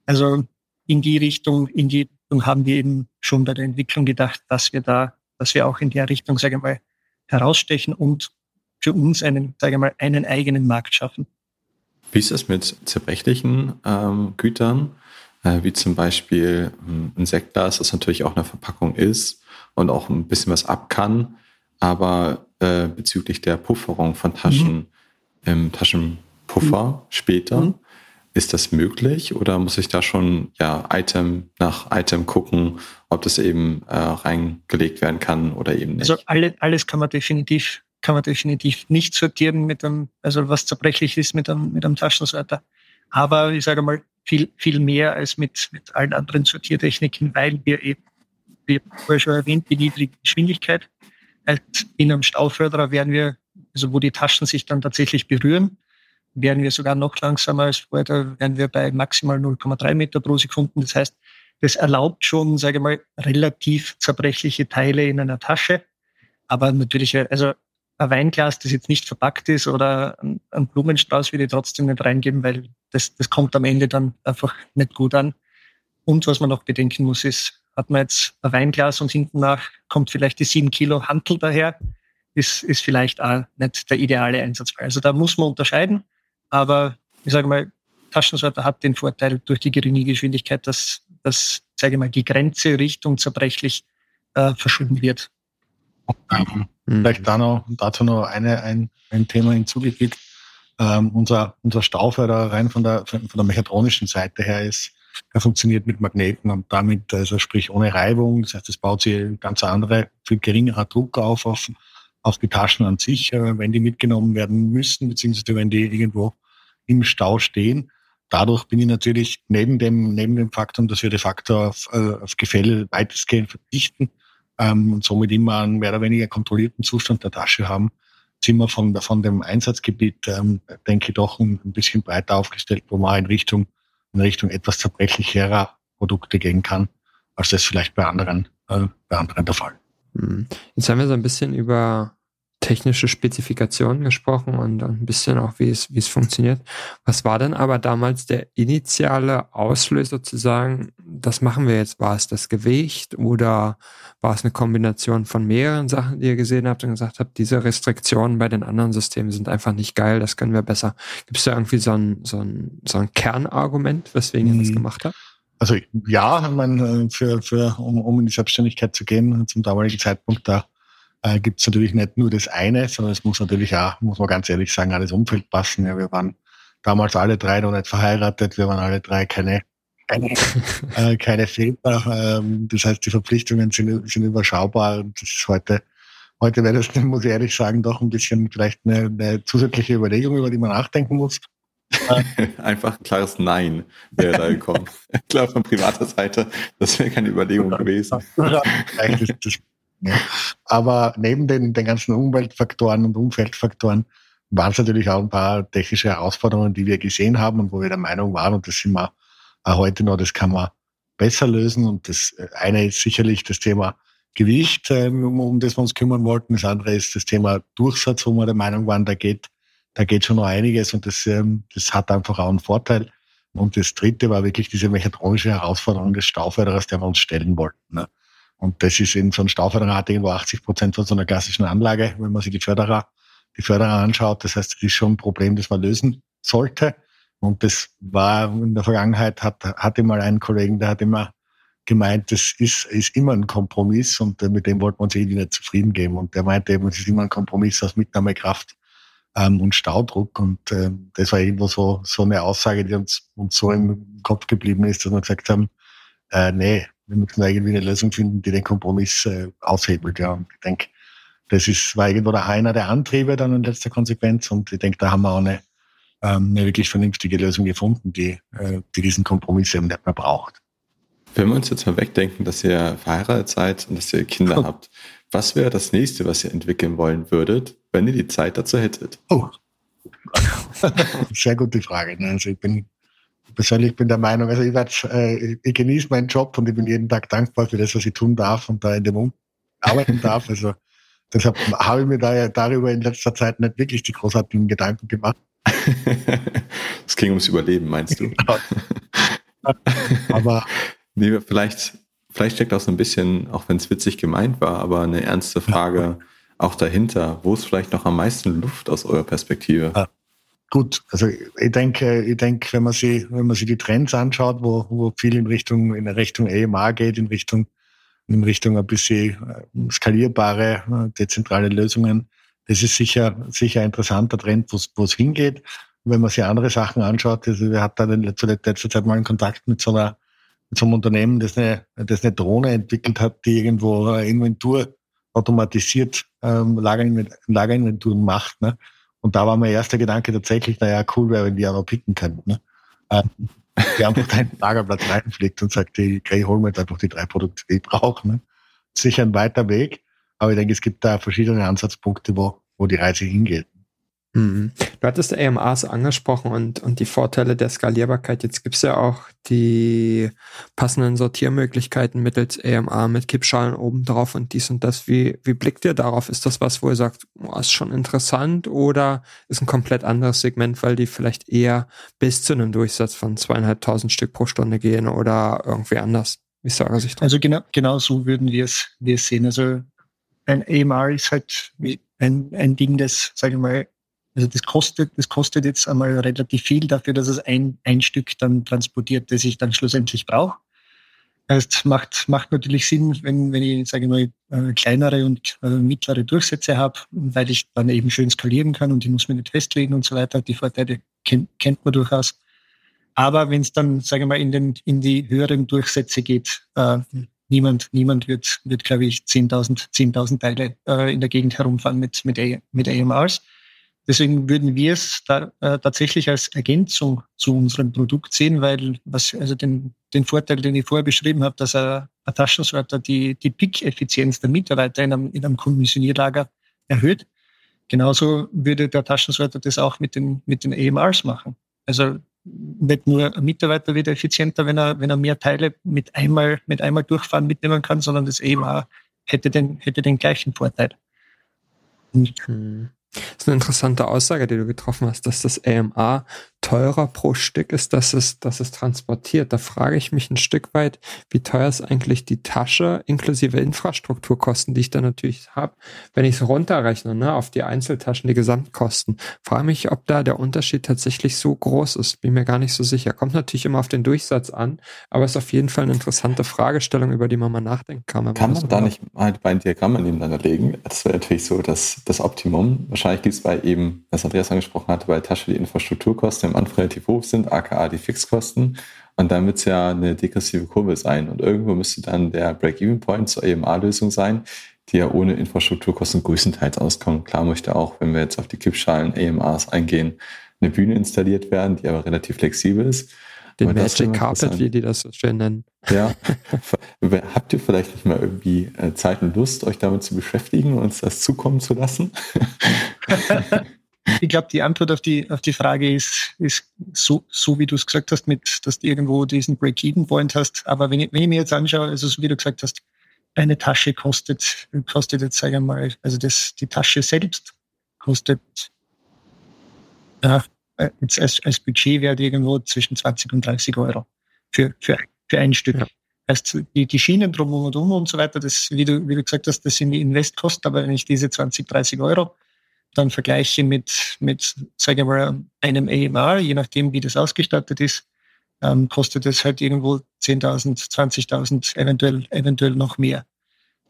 Also in die Richtung, in die Richtung haben wir eben schon bei der Entwicklung gedacht, dass wir da, dass wir auch in der Richtung, sage ich mal, herausstechen und für uns einen, sage ich mal, einen eigenen Markt schaffen. Wie ist es mit zerbrechlichen ähm, Gütern? Äh, wie zum Beispiel ähm, ein Sektglas, das natürlich auch eine Verpackung ist und auch ein bisschen was ab kann, aber äh, bezüglich der Pufferung von Taschen mhm. im Taschenpuffer mhm. später, mhm. ist das möglich oder muss ich da schon ja Item nach Item gucken, ob das eben äh, reingelegt werden kann oder eben nicht? Also alle, alles kann man definitiv kann man definitiv nicht sortieren mit einem, also was zerbrechlich ist mit einem, mit einem Taschensorter. Aber ich sage mal, viel, viel mehr als mit, mit allen anderen Sortiertechniken, weil wir eben, wie vorher schon erwähnt, die niedrige Geschwindigkeit. Als in einem Stauförderer werden wir, also wo die Taschen sich dann tatsächlich berühren, werden wir sogar noch langsamer als vorher, da werden wir bei maximal 0,3 Meter pro Sekunde. Das heißt, das erlaubt schon, sage ich mal, relativ zerbrechliche Teile in einer Tasche. Aber natürlich, also ein Weinglas, das jetzt nicht verpackt ist oder ein Blumenstrauß würde ich trotzdem nicht reingeben, weil das, das kommt am Ende dann einfach nicht gut an. Und was man noch bedenken muss, ist, hat man jetzt ein Weinglas und hinten nach kommt vielleicht die sieben Kilo Hantel daher, ist, ist vielleicht auch nicht der ideale Einsatzfall. Also da muss man unterscheiden. Aber ich sage mal, Taschensorter hat den Vorteil durch die geringe Geschwindigkeit, dass, dass sage ich mal, die Grenze Richtung zerbrechlich äh, verschoben wird. Mhm. Vielleicht da noch, dazu noch eine, ein, ein Thema hinzugefügt. Ähm, unser, unser Stauförder rein von der, von der mechatronischen Seite her ist, er funktioniert mit Magneten und damit, also sprich ohne Reibung. Das heißt, es baut sich ganz andere, viel geringerer Druck auf, auf, auf die Taschen an sich, äh, wenn die mitgenommen werden müssen, beziehungsweise wenn die irgendwo im Stau stehen. Dadurch bin ich natürlich neben dem, neben dem Faktum, dass wir de facto auf, äh, auf Gefälle weitestgehend verzichten, ähm, und somit immer einen mehr oder weniger kontrollierten Zustand der Tasche haben, sind wir von, von dem Einsatzgebiet, ähm, denke ich, doch ein, ein bisschen breiter aufgestellt, wo man in Richtung, in Richtung etwas zerbrechlicherer Produkte gehen kann, als das vielleicht bei anderen, äh, bei anderen der Fall. Hm. Jetzt haben wir so ein bisschen über technische Spezifikationen gesprochen und ein bisschen auch, wie es, wie es funktioniert. Was war denn aber damals der initiale Auslöser zu sagen, das machen wir jetzt. War es das Gewicht oder war es eine Kombination von mehreren Sachen, die ihr gesehen habt und gesagt habt, diese Restriktionen bei den anderen Systemen sind einfach nicht geil, das können wir besser. Gibt es da irgendwie so ein, so ein, so ein Kernargument, weswegen ihr das hm. gemacht habt? Also ja, ich meine, für, für, um, um in die Selbstständigkeit zu gehen, zum damaligen Zeitpunkt, da äh, gibt es natürlich nicht nur das eine, sondern es muss natürlich auch, muss man ganz ehrlich sagen, alles Umfeld passen. Ja, wir waren damals alle drei noch nicht verheiratet, wir waren alle drei keine, keine, [LAUGHS] äh, keine Väter. Ähm, das heißt, die Verpflichtungen sind, sind überschaubar und das ist heute, heute wäre das, [LAUGHS] muss ich ehrlich sagen, doch ein bisschen vielleicht eine, eine zusätzliche Überlegung, über die man nachdenken muss. [LAUGHS] Einfach ein klares Nein wäre da gekommen. Klar, von privater Seite, das wäre keine Überlegung gewesen. Aber neben den, den ganzen Umweltfaktoren und Umfeldfaktoren waren es natürlich auch ein paar technische Herausforderungen, die wir gesehen haben und wo wir der Meinung waren, und das sind wir auch heute noch, das kann man besser lösen. Und das eine ist sicherlich das Thema Gewicht, ähm, um das wir uns kümmern wollten. Das andere ist das Thema Durchsatz, wo wir der Meinung waren, da geht, da geht schon noch einiges und das, ähm, das hat einfach auch einen Vorteil. Und das dritte war wirklich diese mechatronische Herausforderung des Stauförderers, der wir uns stellen wollten. Ne? Und das ist in so einem Stauförderer hat irgendwo 80 Prozent von so einer klassischen Anlage, wenn man sich die Förderer, die Förderer anschaut. Das heißt, das ist schon ein Problem, das man lösen sollte. Und das war in der Vergangenheit, hat, hatte mal einen Kollegen, der hat immer gemeint, das ist, ist immer ein Kompromiss und mit dem wollten wir uns irgendwie nicht zufrieden geben. Und der meinte eben, es ist immer ein Kompromiss aus Mitnahmekraft ähm, und Staudruck. Und äh, das war irgendwo so, so eine Aussage, die uns, uns so im Kopf geblieben ist, dass wir gesagt haben, äh, nee, wir müssen irgendwie eine Lösung finden, die den Kompromiss äh, aushebelt. Ja. Und ich denke, das ist, war irgendwo der einer der Antriebe dann in letzter Konsequenz. Und ich denke, da haben wir auch eine, ähm, eine wirklich vernünftige Lösung gefunden, die, äh, die diesen Kompromiss eben nicht mehr braucht. Wenn wir uns jetzt mal wegdenken, dass ihr verheiratet seid und dass ihr Kinder [LAUGHS] habt, was wäre das nächste, was ihr entwickeln wollen würdet, wenn ihr die Zeit dazu hättet? Oh. [LAUGHS] Sehr gute Frage. Ne? Also ich bin persönlich bin der Meinung, also ich, äh, ich genieße meinen Job und ich bin jeden Tag dankbar für das, was ich tun darf und da in dem um arbeiten darf. [LAUGHS] Also deshalb habe ich mir da darüber in letzter Zeit nicht wirklich die großartigen Gedanken gemacht. [LAUGHS] es ging ums Überleben, meinst du? [LAUGHS] aber nee, vielleicht, vielleicht steckt auch so ein bisschen, auch wenn es witzig gemeint war, aber eine ernste Frage auch dahinter. Wo ist vielleicht noch am meisten Luft aus eurer Perspektive? Ja. Gut, also ich denke, ich denke, wenn man sich, wenn man sich die Trends anschaut, wo, wo viel in Richtung, in Richtung EMA geht, in Richtung, in Richtung ein bisschen äh, skalierbare, äh, dezentrale Lösungen, das ist sicher, sicher ein interessanter Trend, wo es hingeht. Wenn man sich andere Sachen anschaut, also wir hatten in letzter, letzter Zeit mal einen Kontakt mit so einer, mit so einem Unternehmen, das eine, das eine Drohne entwickelt hat, die irgendwo Inventur automatisiert ähm, Lagerinventuren macht. Ne? Und da war mein erster Gedanke tatsächlich, naja, cool wäre, wenn die auch noch picken könnten. Ne? Ähm, die einfach deinen Lagerplatz reinfliegt und sagt, hey, ich hol mir jetzt einfach die drei Produkte, die ich brauche. Ne? Sicher ein weiter Weg, aber ich denke, es gibt da verschiedene Ansatzpunkte, wo, wo die Reise hingeht. Mhm. Du hattest AMAs angesprochen und, und die Vorteile der Skalierbarkeit. Jetzt gibt es ja auch die passenden Sortiermöglichkeiten mittels AMA mit Kippschalen oben drauf und dies und das. Wie, wie blickt ihr darauf? Ist das was, wo ihr sagt, oh, ist schon interessant oder ist ein komplett anderes Segment, weil die vielleicht eher bis zu einem Durchsatz von zweieinhalbtausend Stück pro Stunde gehen oder irgendwie anders? Wie ist eure Sicht? Also genau, genau so würden wir es sehen. Also ein AMR ist halt ein, ein Ding, das, sage ich mal, also das kostet, das kostet jetzt einmal relativ viel dafür, dass es ein, ein Stück dann transportiert, das ich dann schlussendlich brauche. Es macht, macht natürlich Sinn, wenn, wenn ich, sage ich mal, äh, kleinere und äh, mittlere Durchsätze habe, weil ich dann eben schön skalieren kann und ich muss mir nicht festlegen und so weiter. Die Vorteile kennt, kennt man durchaus. Aber wenn es dann, sage ich mal, in, den, in die höheren Durchsätze geht, äh, niemand, niemand wird, wird glaube ich, 10.000 10.000 Teile äh, in der Gegend herumfahren mit, mit, mit AMRs. Deswegen würden wir es da, äh, tatsächlich als Ergänzung zu unserem Produkt sehen, weil was, also den, den Vorteil, den ich vorher beschrieben habe, dass ein, ein Taschensorter die, die Pick-Effizienz der Mitarbeiter in einem, in einem Kommissionierlager erhöht. Genauso würde der Taschensorter das auch mit den, mit den EMRs machen. Also nicht nur ein Mitarbeiter wird effizienter, wenn er, wenn er mehr Teile mit einmal, mit einmal durchfahren mitnehmen kann, sondern das EMR hätte den, hätte den gleichen Vorteil. Und hm. Das ist eine interessante Aussage, die du getroffen hast, dass das AMA teurer pro Stück ist, dass es, dass es transportiert. Da frage ich mich ein Stück weit, wie teuer ist eigentlich die Tasche inklusive Infrastrukturkosten, die ich da natürlich habe, wenn ich es runterrechne, ne, auf die Einzeltaschen, die Gesamtkosten. Frage mich, ob da der Unterschied tatsächlich so groß ist. Bin mir gar nicht so sicher. Kommt natürlich immer auf den Durchsatz an, aber ist auf jeden Fall eine interessante Fragestellung, über die man mal nachdenken kann. Kann man da nicht halt bei Diagrammen nebeneinander legen? Das wäre natürlich so das, das Optimum. Wahrscheinlich gibt es bei eben, was Andreas angesprochen hatte, bei Tasche die Infrastrukturkosten im Anfang relativ hoch sind, aka die Fixkosten. Und dann wird es ja eine degressive Kurve sein. Und irgendwo müsste dann der Break-Even-Point zur EMA-Lösung sein, die ja ohne Infrastrukturkosten größtenteils auskommen. Klar möchte auch, wenn wir jetzt auf die Kippschalen EMAs eingehen, eine Bühne installiert werden, die aber relativ flexibel ist. Den aber Magic Carpet, wie die das so schön nennen. Ja. [LAUGHS] Habt ihr vielleicht nicht mal irgendwie äh, Zeit und Lust, euch damit zu beschäftigen und uns das zukommen zu lassen? [LAUGHS] ich glaube, die Antwort auf die, auf die Frage ist, ist so, so wie du es gesagt hast, mit, dass du irgendwo diesen Break-Even-Point hast. Aber wenn ich, wenn ich mir jetzt anschaue, also so wie du gesagt hast, eine Tasche kostet, kostet jetzt, sagen wir mal, also das, die Tasche selbst kostet, ja, jetzt als, als Budgetwert irgendwo zwischen 20 und 30 Euro für, für, für ein Stück. Ja. Heißt, die, die Schienen drum und um und so weiter, das, wie du, wie du gesagt hast, das sind die Investkosten, aber wenn ich diese 20, 30 Euro dann vergleiche mit, mit sagen wir mal, einem AMR, je nachdem, wie das ausgestattet ist, ähm, kostet es halt irgendwo 10.000, 20.000, eventuell, eventuell noch mehr.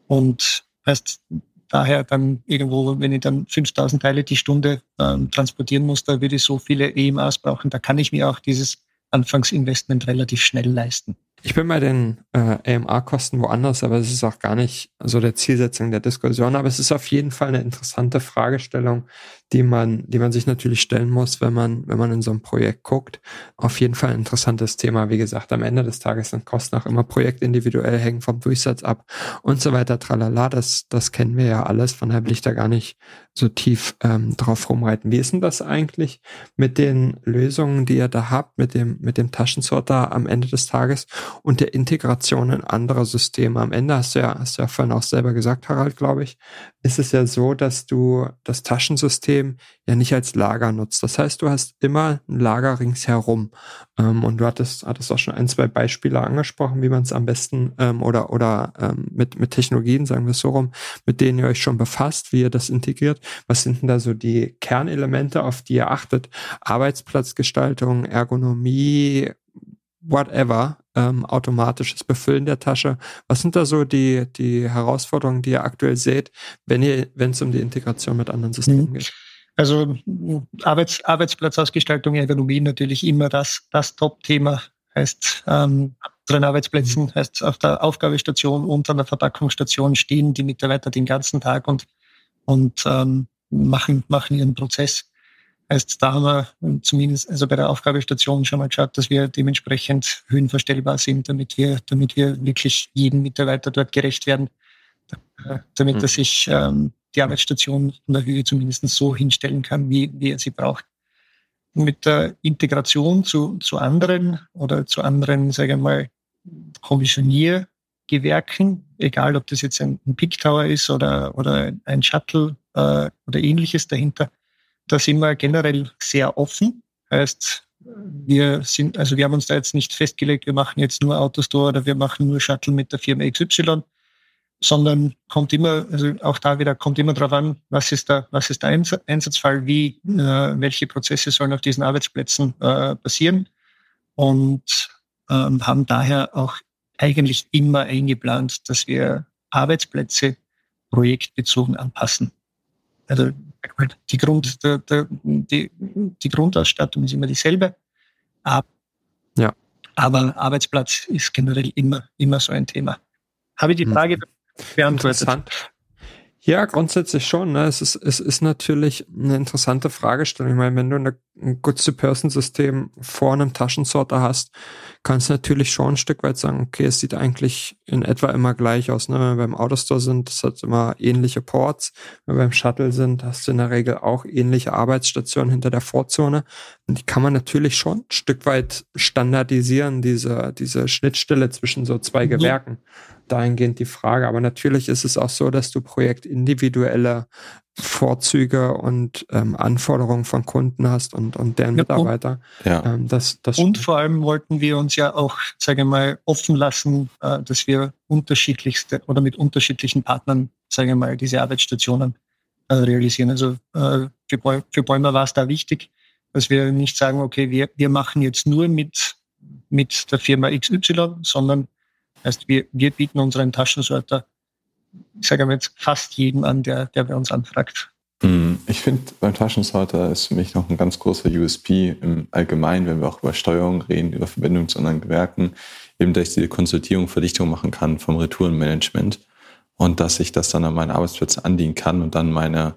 Und heißt, daher dann irgendwo, wenn ich dann 5.000 Teile die Stunde ähm, transportieren muss, da würde ich so viele EMAs brauchen. Da kann ich mir auch dieses Anfangsinvestment relativ schnell leisten. Ich bin bei den äh, AMA-Kosten woanders, aber es ist auch gar nicht so der Zielsetzung der Diskussion. Aber es ist auf jeden Fall eine interessante Fragestellung, die man, die man sich natürlich stellen muss, wenn man, wenn man in so ein Projekt guckt. Auf jeden Fall ein interessantes Thema. Wie gesagt, am Ende des Tages sind Kosten auch immer projektindividuell, hängen vom Durchsatz ab und so weiter. Tralala, das, das kennen wir ja alles. Von daher will ich da gar nicht so tief ähm, drauf rumreiten. Wie ist denn das eigentlich mit den Lösungen, die ihr da habt, mit dem, mit dem Taschensorter am Ende des Tages und der Integration in andere Systeme? Am Ende hast du ja, hast du ja vorhin auch selber gesagt, Harald, glaube ich, ist es ja so, dass du das Taschensystem ja nicht als Lager nutzt. Das heißt, du hast immer ein Lager ringsherum. Ähm, und du hattest, hattest auch schon ein, zwei Beispiele angesprochen, wie man es am besten ähm, oder, oder ähm, mit, mit Technologien, sagen wir es so rum, mit denen ihr euch schon befasst, wie ihr das integriert. Was sind denn da so die Kernelemente, auf die ihr achtet? Arbeitsplatzgestaltung, Ergonomie, whatever, ähm, automatisches Befüllen der Tasche. Was sind da so die, die Herausforderungen, die ihr aktuell seht, wenn ihr, wenn es um die Integration mit anderen Systemen mhm. geht? Also Arbeits, Arbeitsplatzausgestaltung, Ergonomie natürlich immer das, das Top-Thema. Heißt, ähm, drin Arbeitsplätzen, mhm. heißt auf der Aufgabestation und an der Verpackungsstation stehen die Mitarbeiter den ganzen Tag und, und ähm, machen, machen ihren Prozess. Heißt, da haben wir zumindest, also bei der Aufgabestation schon mal geschaut, dass wir dementsprechend höhenverstellbar sind, damit wir, damit wir wirklich jedem Mitarbeiter dort gerecht werden, damit mhm. er sich ähm, die Arbeitsstation in der Höhe zumindest so hinstellen kann, wie, wie er sie braucht. Mit der Integration zu, zu anderen oder zu anderen, sage ich mal, Kommissioniergewerken, egal ob das jetzt ein, ein Peak Tower ist oder, oder ein Shuttle äh, oder ähnliches dahinter, da sind wir generell sehr offen. Heißt, wir sind, also wir haben uns da jetzt nicht festgelegt, wir machen jetzt nur Autostore oder wir machen nur Shuttle mit der Firma XY, sondern kommt immer, also auch da wieder kommt immer darauf an, was ist der, was ist der Einsatzfall, wie, äh, welche Prozesse sollen auf diesen Arbeitsplätzen äh, passieren und ähm, haben daher auch eigentlich immer eingeplant, dass wir Arbeitsplätze projektbezogen anpassen. Also die, Grund, der, der, die, die Grundausstattung ist immer dieselbe. Aber, ja. aber Arbeitsplatz ist generell immer, immer so ein Thema. Habe ich die hm. Frage? Interessant. Ja, grundsätzlich schon. Ne? Es, ist, es ist natürlich eine interessante Fragestellung. Ich meine, wenn du eine, ein Goods-to-Person-System vor einem Taschensorter hast, kannst du natürlich schon ein Stück weit sagen, okay, es sieht eigentlich in etwa immer gleich aus. Ne? Wenn wir beim Autostore sind, das hat immer ähnliche Ports. Wenn wir beim Shuttle sind, hast du in der Regel auch ähnliche Arbeitsstationen hinter der Vorzone. Und die kann man natürlich schon ein Stück weit standardisieren, diese, diese Schnittstelle zwischen so zwei Gewerken. Dahingehend die Frage. Aber natürlich ist es auch so, dass du projektindividuelle Vorzüge und ähm, Anforderungen von Kunden hast und, und deren Mitarbeiter. Ja. Ähm, das, das und vor allem wollten wir uns ja auch, sage ich mal, offen lassen, äh, dass wir unterschiedlichste oder mit unterschiedlichen Partnern, sage ich mal, diese Arbeitsstationen äh, realisieren. Also äh, für, für Bäumer war es da wichtig, dass wir nicht sagen, okay, wir, wir machen jetzt nur mit, mit der Firma XY, sondern heißt, wir, wir bieten unseren Taschensorter ich sage jetzt fast jedem an, der, der bei uns anfragt. Mhm. Ich finde, beim Taschensorter ist für mich noch ein ganz großer USP im Allgemeinen, wenn wir auch über Steuerung reden, über Verbindung zu anderen Gewerken, eben, dass ich diese Konsultierung, Verdichtung machen kann vom Retourenmanagement und dass ich das dann an meine Arbeitsplätze andienen kann und dann meine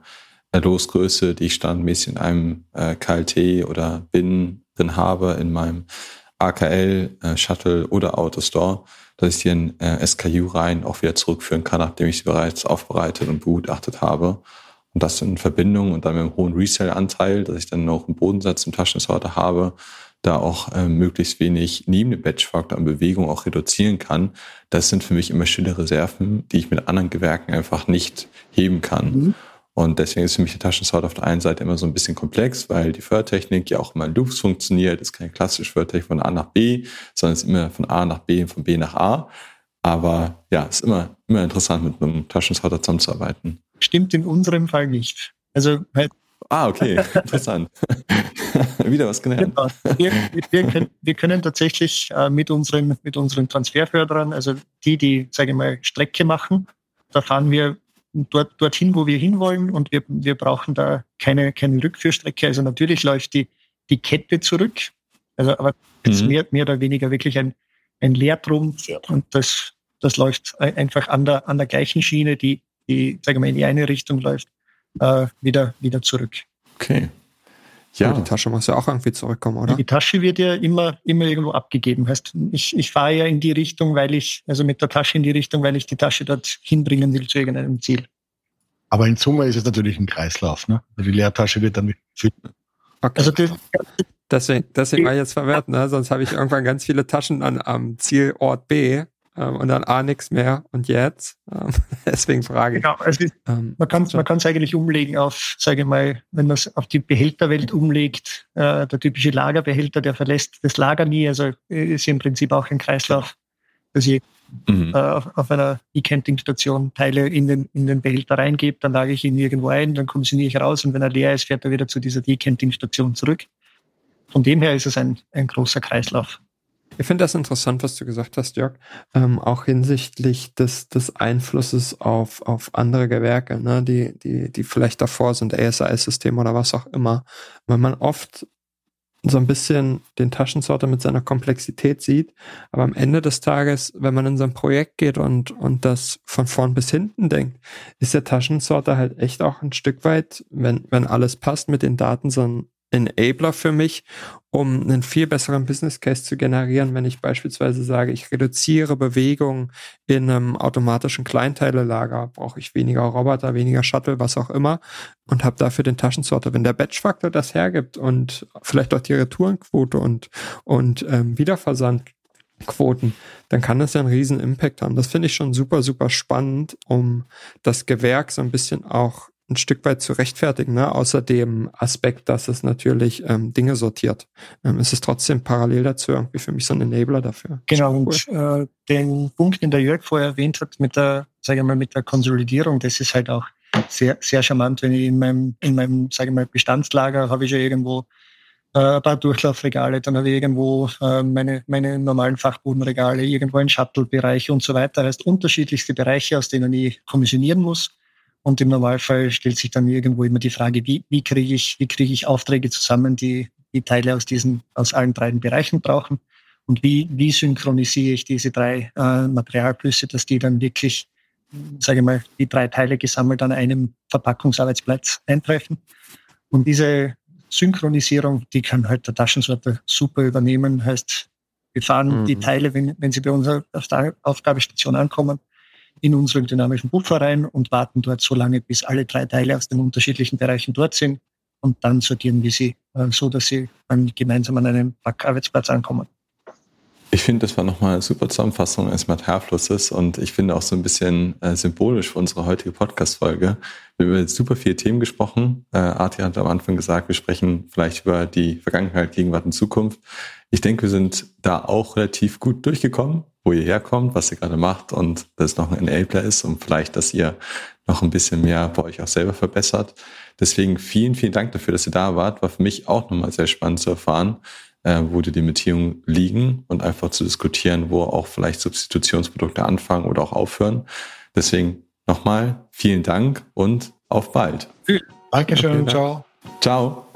Losgröße, die ich standmäßig in einem äh, KLT oder BIN drin habe, in meinem AKL, äh, Shuttle oder Autostore, dass ich die in äh, SKU rein auch wieder zurückführen kann, nachdem ich sie bereits aufbereitet und begutachtet habe. Und das in Verbindung und dann mit einem hohen Resell-Anteil, dass ich dann noch einen Bodensatz im Taschensorter habe, da auch äh, möglichst wenig neben dem Batch-Faktor an Bewegung auch reduzieren kann. Das sind für mich immer stille Reserven, die ich mit anderen Gewerken einfach nicht heben kann. Mhm. Und deswegen ist für mich der Taschensorter auf der einen Seite immer so ein bisschen komplex, weil die Fördertechnik ja auch immer in Loops funktioniert. Das ist keine klassische Fördertechnik von A nach B, sondern es ist immer von A nach B und von B nach A. Aber ja, es ist immer, immer interessant, mit einem Taschensorter zusammenzuarbeiten. Stimmt in unserem Fall nicht. Also halt Ah, okay, [LAUGHS] interessant. [LAUGHS] Wieder was gelernt. Genau. Wir, wir, können, wir, können, tatsächlich äh, mit, unseren, mit unseren Transferförderern, also die, die, sage ich mal, Strecke machen, da fahren wir dort, dorthin, wo wir hinwollen und wir, wir brauchen da keine, keine Rückführstrecke. Also natürlich läuft die, die Kette zurück, also aber mhm. mehr, mehr oder weniger wirklich ein, ein Leertrumpf und das, das läuft einfach an der, an der gleichen Schiene, die, die sagen wir, in die eine Richtung läuft, äh, wieder, wieder zurück. Okay. Ja. Aber die Tasche muss ja auch irgendwie zurückkommen, oder? Die Tasche wird ja immer, immer irgendwo abgegeben. Heißt, ich, ich fahre ja in die Richtung, weil ich, also mit der Tasche in die Richtung, weil ich die Tasche dort hinbringen will zu irgendeinem Ziel. Aber in Summe ist es natürlich ein Kreislauf, ne? Die Leertasche wird dann füllen. Okay. Also das, deswegen, deswegen war ich jetzt verwirrt, ne? Sonst habe ich irgendwann ganz viele Taschen an, am Zielort B ähm, und dann A nichts mehr und jetzt. Ähm, [LAUGHS] deswegen frage ich. Genau, also ähm, man kann es man kann's eigentlich umlegen auf, sage ich mal, wenn man es auf die Behälterwelt umlegt, äh, der typische Lagerbehälter, der verlässt das Lager nie, also ist im Prinzip auch ein Kreislauf, dass ich mhm. äh, auf, auf, einer E-Canting-Station Teile in den, in den Behälter reingebe, dann lage ich ihn irgendwo ein, dann kommissioniere ich raus und wenn er leer ist, fährt er wieder zu dieser E-Canting-Station zurück. Von dem her ist es ein, ein großer Kreislauf. Ich finde das interessant, was du gesagt hast, Jörg, ähm, auch hinsichtlich des, des Einflusses auf, auf andere Gewerke, ne, die, die, die vielleicht davor sind, ASI-System oder was auch immer, weil man oft so ein bisschen den Taschensorter mit seiner Komplexität sieht. Aber am Ende des Tages, wenn man in so ein Projekt geht und, und das von vorn bis hinten denkt, ist der Taschensorter halt echt auch ein Stück weit, wenn, wenn alles passt mit den Daten, so ein Enabler für mich, um einen viel besseren Business Case zu generieren, wenn ich beispielsweise sage, ich reduziere Bewegung in einem automatischen Kleinteilelager, brauche ich weniger Roboter, weniger Shuttle, was auch immer und habe dafür den Taschensorter. Wenn der Batch-Faktor das hergibt und vielleicht auch die Retourenquote und, und ähm, Wiederversandquoten, dann kann das ja einen riesen Impact haben. Das finde ich schon super, super spannend, um das Gewerk so ein bisschen auch ein Stück weit zu rechtfertigen, ne? außer dem Aspekt, dass es natürlich ähm, Dinge sortiert. Ähm, es ist trotzdem parallel dazu irgendwie für mich so ein Enabler dafür. Genau, cool. und äh, den Punkt, den der Jörg vorher erwähnt hat, mit der, sage ich mal, mit der Konsolidierung, das ist halt auch sehr, sehr charmant, wenn ich in meinem, in meinem, sage ich mal, Bestandslager habe ich ja irgendwo äh, ein paar Durchlaufregale, dann habe ich irgendwo äh, meine, meine normalen Fachbodenregale, irgendwo ein Shuttle-Bereich und so weiter. Das heißt unterschiedlichste Bereiche, aus denen ich kommissionieren muss. Und im Normalfall stellt sich dann irgendwo immer die Frage, wie, wie kriege ich, wie kriege ich Aufträge zusammen, die, die Teile aus diesen, aus allen drei Bereichen brauchen? Und wie, wie synchronisiere ich diese drei äh, Materialflüsse, dass die dann wirklich, sage ich mal, die drei Teile gesammelt an einem Verpackungsarbeitsplatz eintreffen? Und diese Synchronisierung, die kann halt der Taschensorter super übernehmen. Heißt, wir fahren mhm. die Teile, wenn, wenn sie bei uns auf der Aufgabestation ankommen, in unseren dynamischen Buffer rein und warten dort so lange, bis alle drei Teile aus den unterschiedlichen Bereichen dort sind. Und dann sortieren wir sie äh, so, dass sie dann gemeinsam an einem Packarbeitsplatz ankommen. Ich finde, das war nochmal eine super Zusammenfassung eines Materialflusses und ich finde auch so ein bisschen äh, symbolisch für unsere heutige Podcast-Folge. Wir haben über super viele Themen gesprochen. Äh, Arti hat am Anfang gesagt, wir sprechen vielleicht über die Vergangenheit, Gegenwart und Zukunft. Ich denke, wir sind da auch relativ gut durchgekommen, wo ihr herkommt, was ihr gerade macht und dass es noch ein Enabler ist und vielleicht, dass ihr noch ein bisschen mehr bei euch auch selber verbessert. Deswegen vielen, vielen Dank dafür, dass ihr da wart. War für mich auch nochmal sehr spannend zu erfahren, äh, wo die Limitierungen liegen und einfach zu diskutieren, wo auch vielleicht Substitutionsprodukte anfangen oder auch aufhören. Deswegen nochmal vielen Dank und auf bald. Dankeschön, ciao. Ciao.